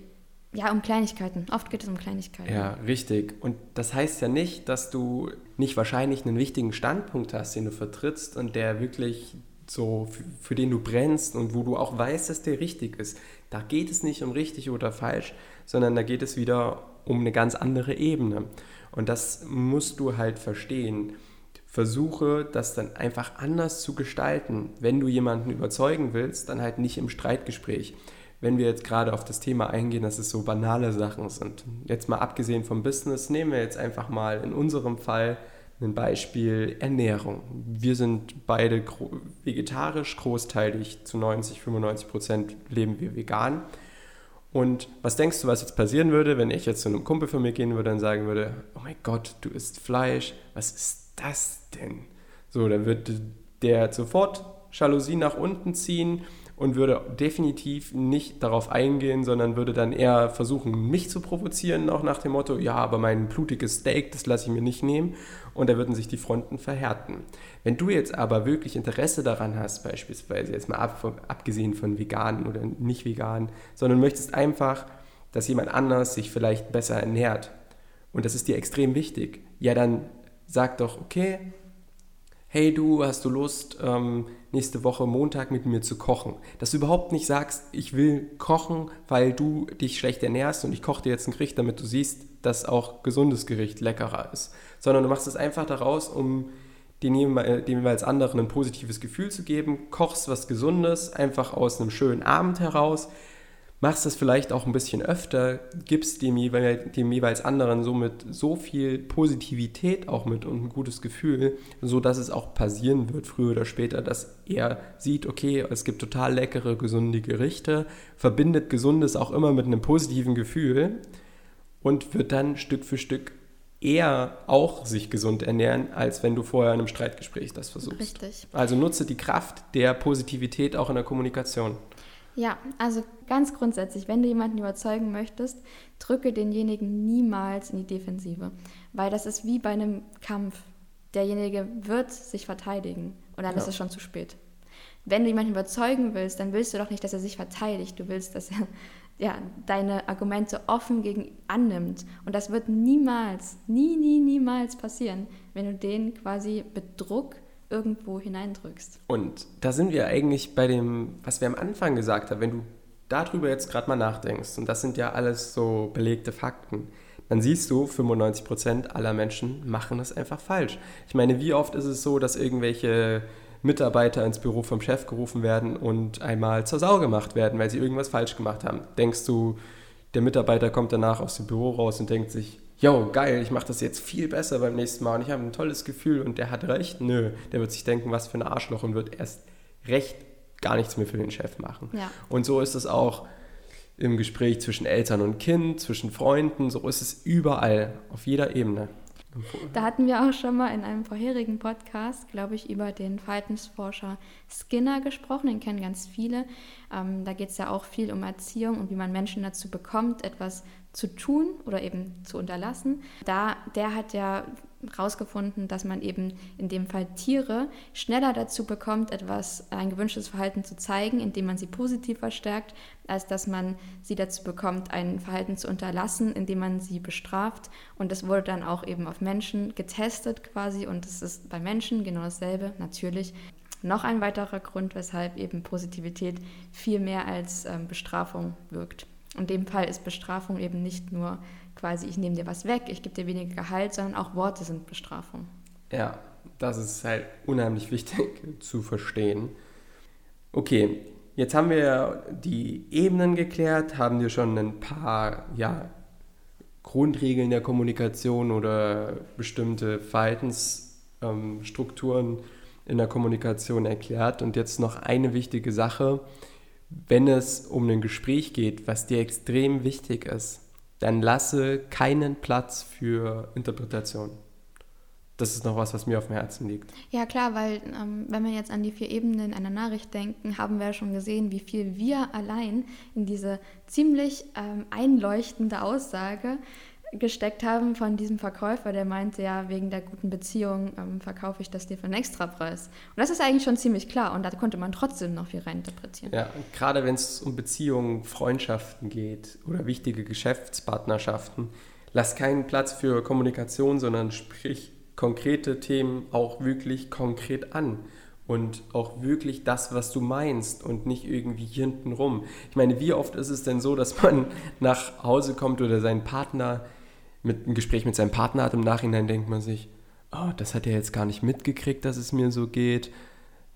ja, um Kleinigkeiten. Oft geht es um Kleinigkeiten. Ja, richtig. Und das heißt ja nicht, dass du nicht wahrscheinlich einen wichtigen Standpunkt hast, den du vertrittst und der wirklich so, für, für den du brennst und wo du auch weißt, dass der richtig ist. Da geht es nicht um richtig oder falsch, sondern da geht es wieder um eine ganz andere Ebene. Und das musst du halt verstehen. Versuche das dann einfach anders zu gestalten. Wenn du jemanden überzeugen willst, dann halt nicht im Streitgespräch wenn wir jetzt gerade auf das Thema eingehen, dass es so banale Sachen sind. Jetzt mal abgesehen vom Business, nehmen wir jetzt einfach mal in unserem Fall ein Beispiel Ernährung. Wir sind beide vegetarisch, großteilig zu 90, 95 Prozent leben wir vegan. Und was denkst du, was jetzt passieren würde, wenn ich jetzt zu einem Kumpel von mir gehen würde und sagen würde, oh mein Gott, du isst Fleisch, was ist das denn? So, dann würde der sofort Jalousie nach unten ziehen und würde definitiv nicht darauf eingehen, sondern würde dann eher versuchen, mich zu provozieren, auch nach dem Motto, ja, aber mein blutiges Steak, das lasse ich mir nicht nehmen. Und da würden sich die Fronten verhärten. Wenn du jetzt aber wirklich Interesse daran hast, beispielsweise jetzt mal ab, abgesehen von veganen oder nicht veganen, sondern möchtest einfach, dass jemand anders sich vielleicht besser ernährt, und das ist dir extrem wichtig, ja, dann sag doch, okay, hey du, hast du Lust, ähm, nächste Woche Montag mit mir zu kochen? Dass du überhaupt nicht sagst, ich will kochen, weil du dich schlecht ernährst und ich koche dir jetzt ein Gericht, damit du siehst, dass auch gesundes Gericht leckerer ist. Sondern du machst es einfach daraus, um dem jeweils anderen ein positives Gefühl zu geben, kochst was Gesundes, einfach aus einem schönen Abend heraus, machst das vielleicht auch ein bisschen öfter, gibst dem, jeweils, dem jeweils anderen somit so viel Positivität auch mit und ein gutes Gefühl, so dass es auch passieren wird, früher oder später, dass er sieht, okay, es gibt total leckere, gesunde Gerichte, verbindet Gesundes auch immer mit einem positiven Gefühl und wird dann Stück für Stück eher auch sich gesund ernähren, als wenn du vorher in einem Streitgespräch das versuchst. Richtig. Also nutze die Kraft der Positivität auch in der Kommunikation. Ja, also ganz grundsätzlich, wenn du jemanden überzeugen möchtest, drücke denjenigen niemals in die Defensive, weil das ist wie bei einem Kampf. Derjenige wird sich verteidigen und dann ja. ist es schon zu spät. Wenn du jemanden überzeugen willst, dann willst du doch nicht, dass er sich verteidigt. Du willst, dass er ja, deine Argumente offen gegen annimmt. Und das wird niemals, nie, nie, niemals passieren, wenn du den quasi mit Druck irgendwo hineindrückst. Und da sind wir eigentlich bei dem, was wir am Anfang gesagt haben, wenn du darüber jetzt gerade mal nachdenkst, und das sind ja alles so belegte Fakten, dann siehst du, 95% aller Menschen machen es einfach falsch. Ich meine, wie oft ist es so, dass irgendwelche Mitarbeiter ins Büro vom Chef gerufen werden und einmal zur Sau gemacht werden, weil sie irgendwas falsch gemacht haben? Denkst du, der Mitarbeiter kommt danach aus dem Büro raus und denkt sich, yo, geil, ich mache das jetzt viel besser beim nächsten Mal und ich habe ein tolles Gefühl und der hat recht. Nö, der wird sich denken, was für ein Arschloch und wird erst recht gar nichts mehr für den Chef machen. Ja. Und so ist es auch im Gespräch zwischen Eltern und Kind, zwischen Freunden, so ist es überall, auf jeder Ebene. Da hatten wir auch schon mal in einem vorherigen Podcast, glaube ich, über den Verhaltensforscher Skinner gesprochen. Den kennen ganz viele. Ähm, da geht es ja auch viel um Erziehung und wie man Menschen dazu bekommt, etwas zu tun oder eben zu unterlassen. Da, der hat ja herausgefunden, dass man eben in dem Fall Tiere schneller dazu bekommt, etwas, ein gewünschtes Verhalten zu zeigen, indem man sie positiv verstärkt, als dass man sie dazu bekommt, ein Verhalten zu unterlassen, indem man sie bestraft. Und das wurde dann auch eben auf Menschen getestet quasi und es ist bei Menschen genau dasselbe, natürlich. Noch ein weiterer Grund, weshalb eben Positivität viel mehr als ähm, Bestrafung wirkt. In dem Fall ist Bestrafung eben nicht nur quasi, ich nehme dir was weg, ich gebe dir weniger Gehalt, sondern auch Worte sind Bestrafung. Ja, das ist halt unheimlich wichtig zu verstehen. Okay, jetzt haben wir die Ebenen geklärt, haben wir schon ein paar ja, Grundregeln der Kommunikation oder bestimmte Verhaltensstrukturen ähm, in der Kommunikation erklärt. Und jetzt noch eine wichtige Sache, wenn es um ein Gespräch geht, was dir extrem wichtig ist, dann lasse keinen Platz für Interpretation. Das ist noch was, was mir auf dem Herzen liegt. Ja, klar, weil ähm, wenn wir jetzt an die vier Ebenen einer Nachricht denken, haben wir ja schon gesehen, wie viel wir allein in diese ziemlich ähm, einleuchtende Aussage gesteckt haben von diesem Verkäufer, der meinte, ja, wegen der guten Beziehung ähm, verkaufe ich das dir für einen Extrapreis. Und das ist eigentlich schon ziemlich klar und da konnte man trotzdem noch viel reininterpretieren. Ja, gerade wenn es um Beziehungen, Freundschaften geht oder wichtige Geschäftspartnerschaften, lass keinen Platz für Kommunikation, sondern sprich konkrete Themen auch wirklich konkret an und auch wirklich das, was du meinst und nicht irgendwie hintenrum. Ich meine, wie oft ist es denn so, dass man nach Hause kommt oder seinen Partner mit einem Gespräch mit seinem Partner hat, im Nachhinein denkt man sich, oh, das hat er jetzt gar nicht mitgekriegt, dass es mir so geht.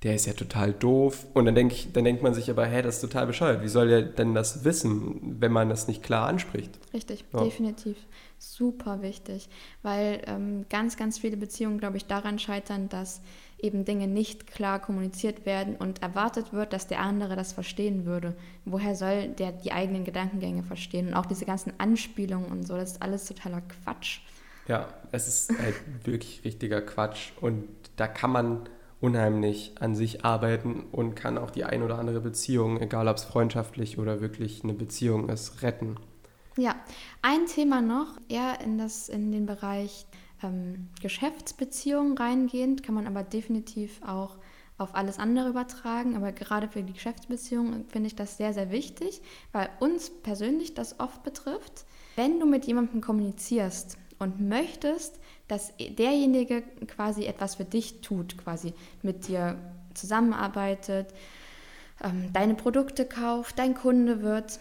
Der ist ja total doof. Und dann, denk ich, dann denkt man sich aber, hä, das ist total bescheuert. Wie soll der denn das wissen, wenn man das nicht klar anspricht? Richtig, ja. definitiv. Super wichtig, weil ähm, ganz, ganz viele Beziehungen, glaube ich, daran scheitern, dass eben Dinge nicht klar kommuniziert werden und erwartet wird, dass der andere das verstehen würde. Woher soll der die eigenen Gedankengänge verstehen? Und auch diese ganzen Anspielungen und so, das ist alles totaler Quatsch. Ja, es ist halt wirklich richtiger Quatsch und da kann man unheimlich an sich arbeiten und kann auch die ein oder andere Beziehung, egal ob es freundschaftlich oder wirklich eine Beziehung ist, retten. Ja, ein Thema noch, eher in, das, in den Bereich ähm, Geschäftsbeziehungen reingehend, kann man aber definitiv auch auf alles andere übertragen. Aber gerade für die Geschäftsbeziehungen finde ich das sehr, sehr wichtig, weil uns persönlich das oft betrifft. Wenn du mit jemandem kommunizierst und möchtest, dass derjenige quasi etwas für dich tut, quasi mit dir zusammenarbeitet, ähm, deine Produkte kauft, dein Kunde wird.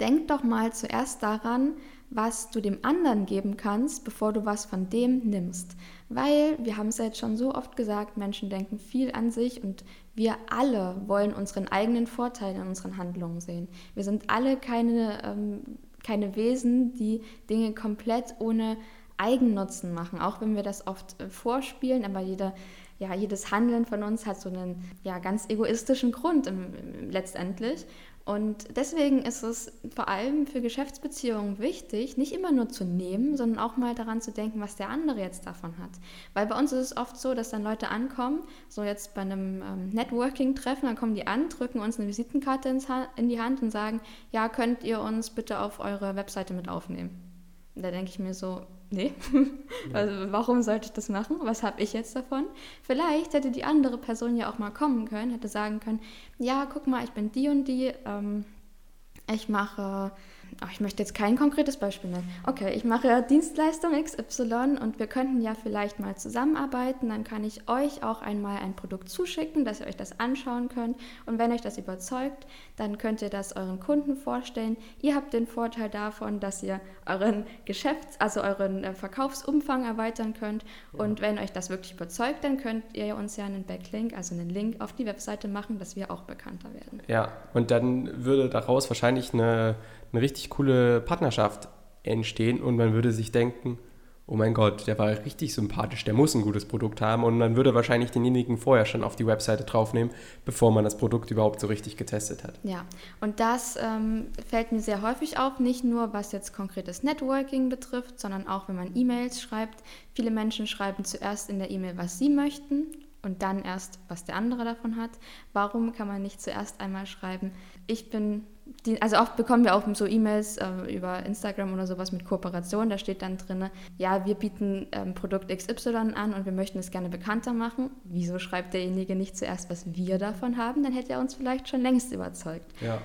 Denk doch mal zuerst daran, was du dem anderen geben kannst, bevor du was von dem nimmst. Weil, wir haben es ja jetzt schon so oft gesagt, Menschen denken viel an sich und wir alle wollen unseren eigenen Vorteil in unseren Handlungen sehen. Wir sind alle keine, ähm, keine Wesen, die Dinge komplett ohne Eigennutzen machen, auch wenn wir das oft äh, vorspielen, aber jeder, ja, jedes Handeln von uns hat so einen ja, ganz egoistischen Grund im, im, letztendlich. Und deswegen ist es vor allem für Geschäftsbeziehungen wichtig, nicht immer nur zu nehmen, sondern auch mal daran zu denken, was der andere jetzt davon hat. Weil bei uns ist es oft so, dass dann Leute ankommen, so jetzt bei einem ähm, Networking-Treffen, dann kommen die an, drücken uns eine Visitenkarte in die Hand und sagen, ja, könnt ihr uns bitte auf eure Webseite mit aufnehmen. Da denke ich mir so, nee, also warum sollte ich das machen? Was habe ich jetzt davon? Vielleicht hätte die andere Person ja auch mal kommen können, hätte sagen können, ja, guck mal, ich bin die und die, ähm, ich mache Ach, ich möchte jetzt kein konkretes Beispiel nennen. Okay, ich mache ja Dienstleistung XY und wir könnten ja vielleicht mal zusammenarbeiten. Dann kann ich euch auch einmal ein Produkt zuschicken, dass ihr euch das anschauen könnt. Und wenn euch das überzeugt, dann könnt ihr das euren Kunden vorstellen. Ihr habt den Vorteil davon, dass ihr euren Geschäfts-, also euren äh, Verkaufsumfang erweitern könnt. Und wenn euch das wirklich überzeugt, dann könnt ihr uns ja einen Backlink, also einen Link auf die Webseite machen, dass wir auch bekannter werden. Ja, und dann würde daraus wahrscheinlich eine eine richtig coole Partnerschaft entstehen und man würde sich denken, oh mein Gott, der war richtig sympathisch, der muss ein gutes Produkt haben und man würde wahrscheinlich denjenigen vorher schon auf die Webseite draufnehmen, bevor man das Produkt überhaupt so richtig getestet hat. Ja, und das ähm, fällt mir sehr häufig auf, nicht nur was jetzt konkretes Networking betrifft, sondern auch wenn man E-Mails schreibt. Viele Menschen schreiben zuerst in der E-Mail, was sie möchten und dann erst, was der andere davon hat. Warum kann man nicht zuerst einmal schreiben, ich bin, die, also oft bekommen wir auch so E-Mails äh, über Instagram oder sowas mit Kooperation, da steht dann drin, ja, wir bieten ähm, Produkt XY an und wir möchten es gerne bekannter machen. Wieso schreibt derjenige nicht zuerst, was wir davon haben? Dann hätte er uns vielleicht schon längst überzeugt. Ja,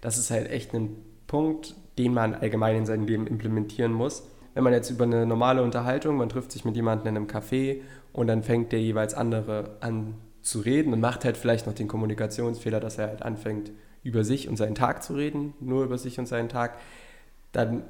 das ist halt echt ein Punkt, den man allgemein in seinem Leben implementieren muss. Wenn man jetzt über eine normale Unterhaltung, man trifft sich mit jemandem in einem Café und dann fängt der jeweils andere an zu reden und macht halt vielleicht noch den Kommunikationsfehler, dass er halt anfängt, über sich und seinen Tag zu reden, nur über sich und seinen Tag, dann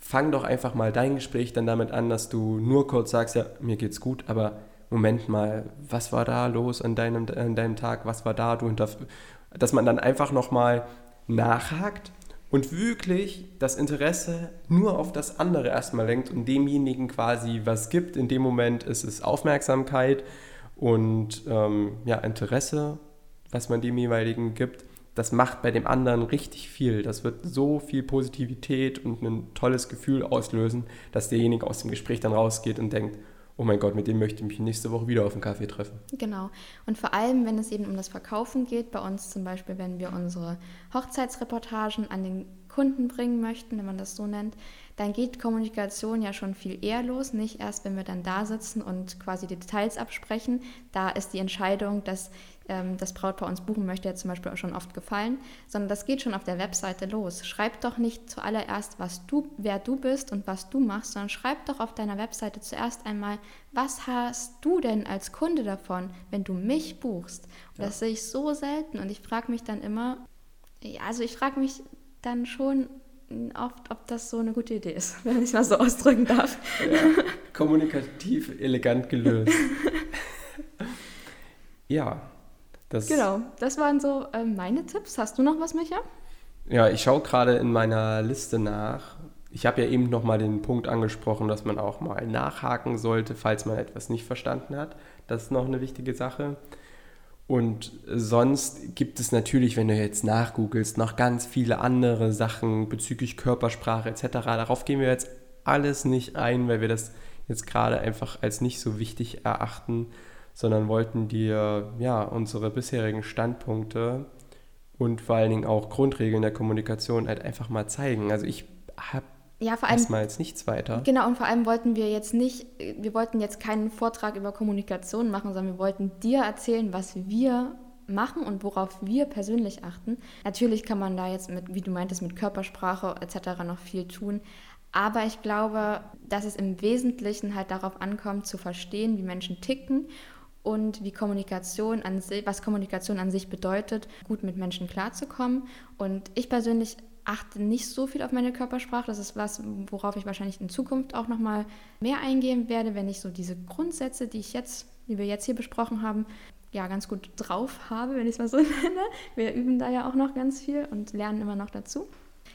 fang doch einfach mal dein Gespräch dann damit an, dass du nur kurz sagst, ja, mir geht's gut, aber Moment mal, was war da los an deinem, an deinem Tag, was war da, du dass man dann einfach nochmal nachhakt und wirklich das Interesse nur auf das andere erstmal lenkt und demjenigen quasi was gibt. In dem Moment ist es Aufmerksamkeit und ähm, ja, Interesse, was man dem jeweiligen gibt das macht bei dem anderen richtig viel. Das wird so viel Positivität und ein tolles Gefühl auslösen, dass derjenige aus dem Gespräch dann rausgeht und denkt, oh mein Gott, mit dem möchte ich mich nächste Woche wieder auf einen Kaffee treffen. Genau. Und vor allem, wenn es eben um das Verkaufen geht, bei uns zum Beispiel, wenn wir unsere Hochzeitsreportagen an den Kunden bringen möchten, wenn man das so nennt, dann geht Kommunikation ja schon viel eher los, nicht erst, wenn wir dann da sitzen und quasi die Details absprechen. Da ist die Entscheidung, dass ähm, das Brautpaar uns buchen möchte, ja zum Beispiel auch schon oft gefallen, sondern das geht schon auf der Webseite los. Schreib doch nicht zuallererst, was du, wer du bist und was du machst, sondern schreib doch auf deiner Webseite zuerst einmal, was hast du denn als Kunde davon, wenn du mich buchst? Und ja. das sehe ich so selten und ich frage mich dann immer, also ich frage mich dann schon, oft, ob das so eine gute Idee ist, wenn ich es mal so ausdrücken darf. Ja, kommunikativ elegant gelöst. ja, Das genau, das waren so äh, meine Tipps. Hast du noch was, Micha? Ja, ich schaue gerade in meiner Liste nach. Ich habe ja eben nochmal den Punkt angesprochen, dass man auch mal nachhaken sollte, falls man etwas nicht verstanden hat. Das ist noch eine wichtige Sache. Und sonst gibt es natürlich, wenn du jetzt nachgoogelst, noch ganz viele andere Sachen bezüglich Körpersprache etc. Darauf gehen wir jetzt alles nicht ein, weil wir das jetzt gerade einfach als nicht so wichtig erachten, sondern wollten dir ja unsere bisherigen Standpunkte und vor allen Dingen auch Grundregeln der Kommunikation halt einfach mal zeigen. Also ich habe ja, vor allem, erstmal jetzt nichts weiter. Genau, und vor allem wollten wir jetzt nicht, wir wollten jetzt keinen Vortrag über Kommunikation machen, sondern wir wollten dir erzählen, was wir machen und worauf wir persönlich achten. Natürlich kann man da jetzt mit, wie du meintest, mit Körpersprache etc. noch viel tun. Aber ich glaube, dass es im Wesentlichen halt darauf ankommt, zu verstehen, wie Menschen ticken und wie Kommunikation an sich, was Kommunikation an sich bedeutet, gut mit Menschen klarzukommen. Und ich persönlich achte nicht so viel auf meine Körpersprache. Das ist was, worauf ich wahrscheinlich in Zukunft auch nochmal mehr eingehen werde, wenn ich so diese Grundsätze, die ich jetzt, die wir jetzt hier besprochen haben, ja, ganz gut drauf habe, wenn ich es mal so nenne. Wir üben da ja auch noch ganz viel und lernen immer noch dazu.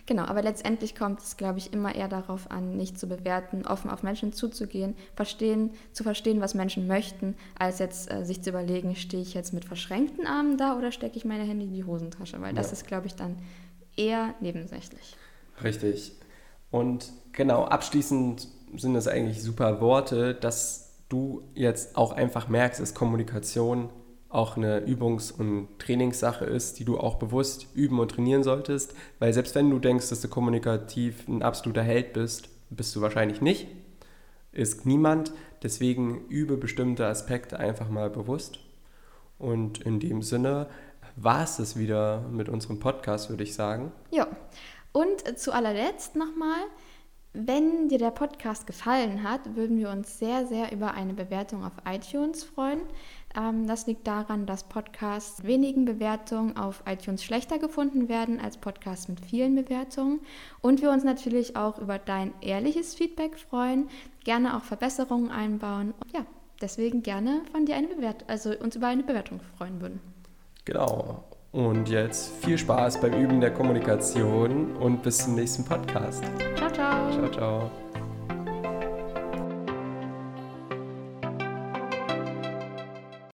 Genau, aber letztendlich kommt es, glaube ich, immer eher darauf an, nicht zu bewerten, offen auf Menschen zuzugehen, verstehen, zu verstehen, was Menschen möchten, als jetzt äh, sich zu überlegen, stehe ich jetzt mit verschränkten Armen da oder stecke ich meine Hände in die Hosentasche, weil ja. das ist, glaube ich, dann eher nebensächlich. Richtig. Und genau, abschließend sind das eigentlich super Worte, dass du jetzt auch einfach merkst, dass Kommunikation auch eine Übungs- und Trainingssache ist, die du auch bewusst üben und trainieren solltest, weil selbst wenn du denkst, dass du kommunikativ ein absoluter Held bist, bist du wahrscheinlich nicht, ist niemand, deswegen übe bestimmte Aspekte einfach mal bewusst. Und in dem Sinne war es das wieder mit unserem Podcast, würde ich sagen. Ja, und zu allerletzt nochmal, wenn dir der Podcast gefallen hat, würden wir uns sehr, sehr über eine Bewertung auf iTunes freuen. Ähm, das liegt daran, dass Podcasts wenigen Bewertungen auf iTunes schlechter gefunden werden als Podcasts mit vielen Bewertungen. Und wir uns natürlich auch über dein ehrliches Feedback freuen, gerne auch Verbesserungen einbauen. Ja, deswegen gerne von dir eine Bewertung, also uns über eine Bewertung freuen würden. Genau. Und jetzt viel Spaß beim Üben der Kommunikation und bis zum nächsten Podcast. Ciao, ciao. Ciao, ciao.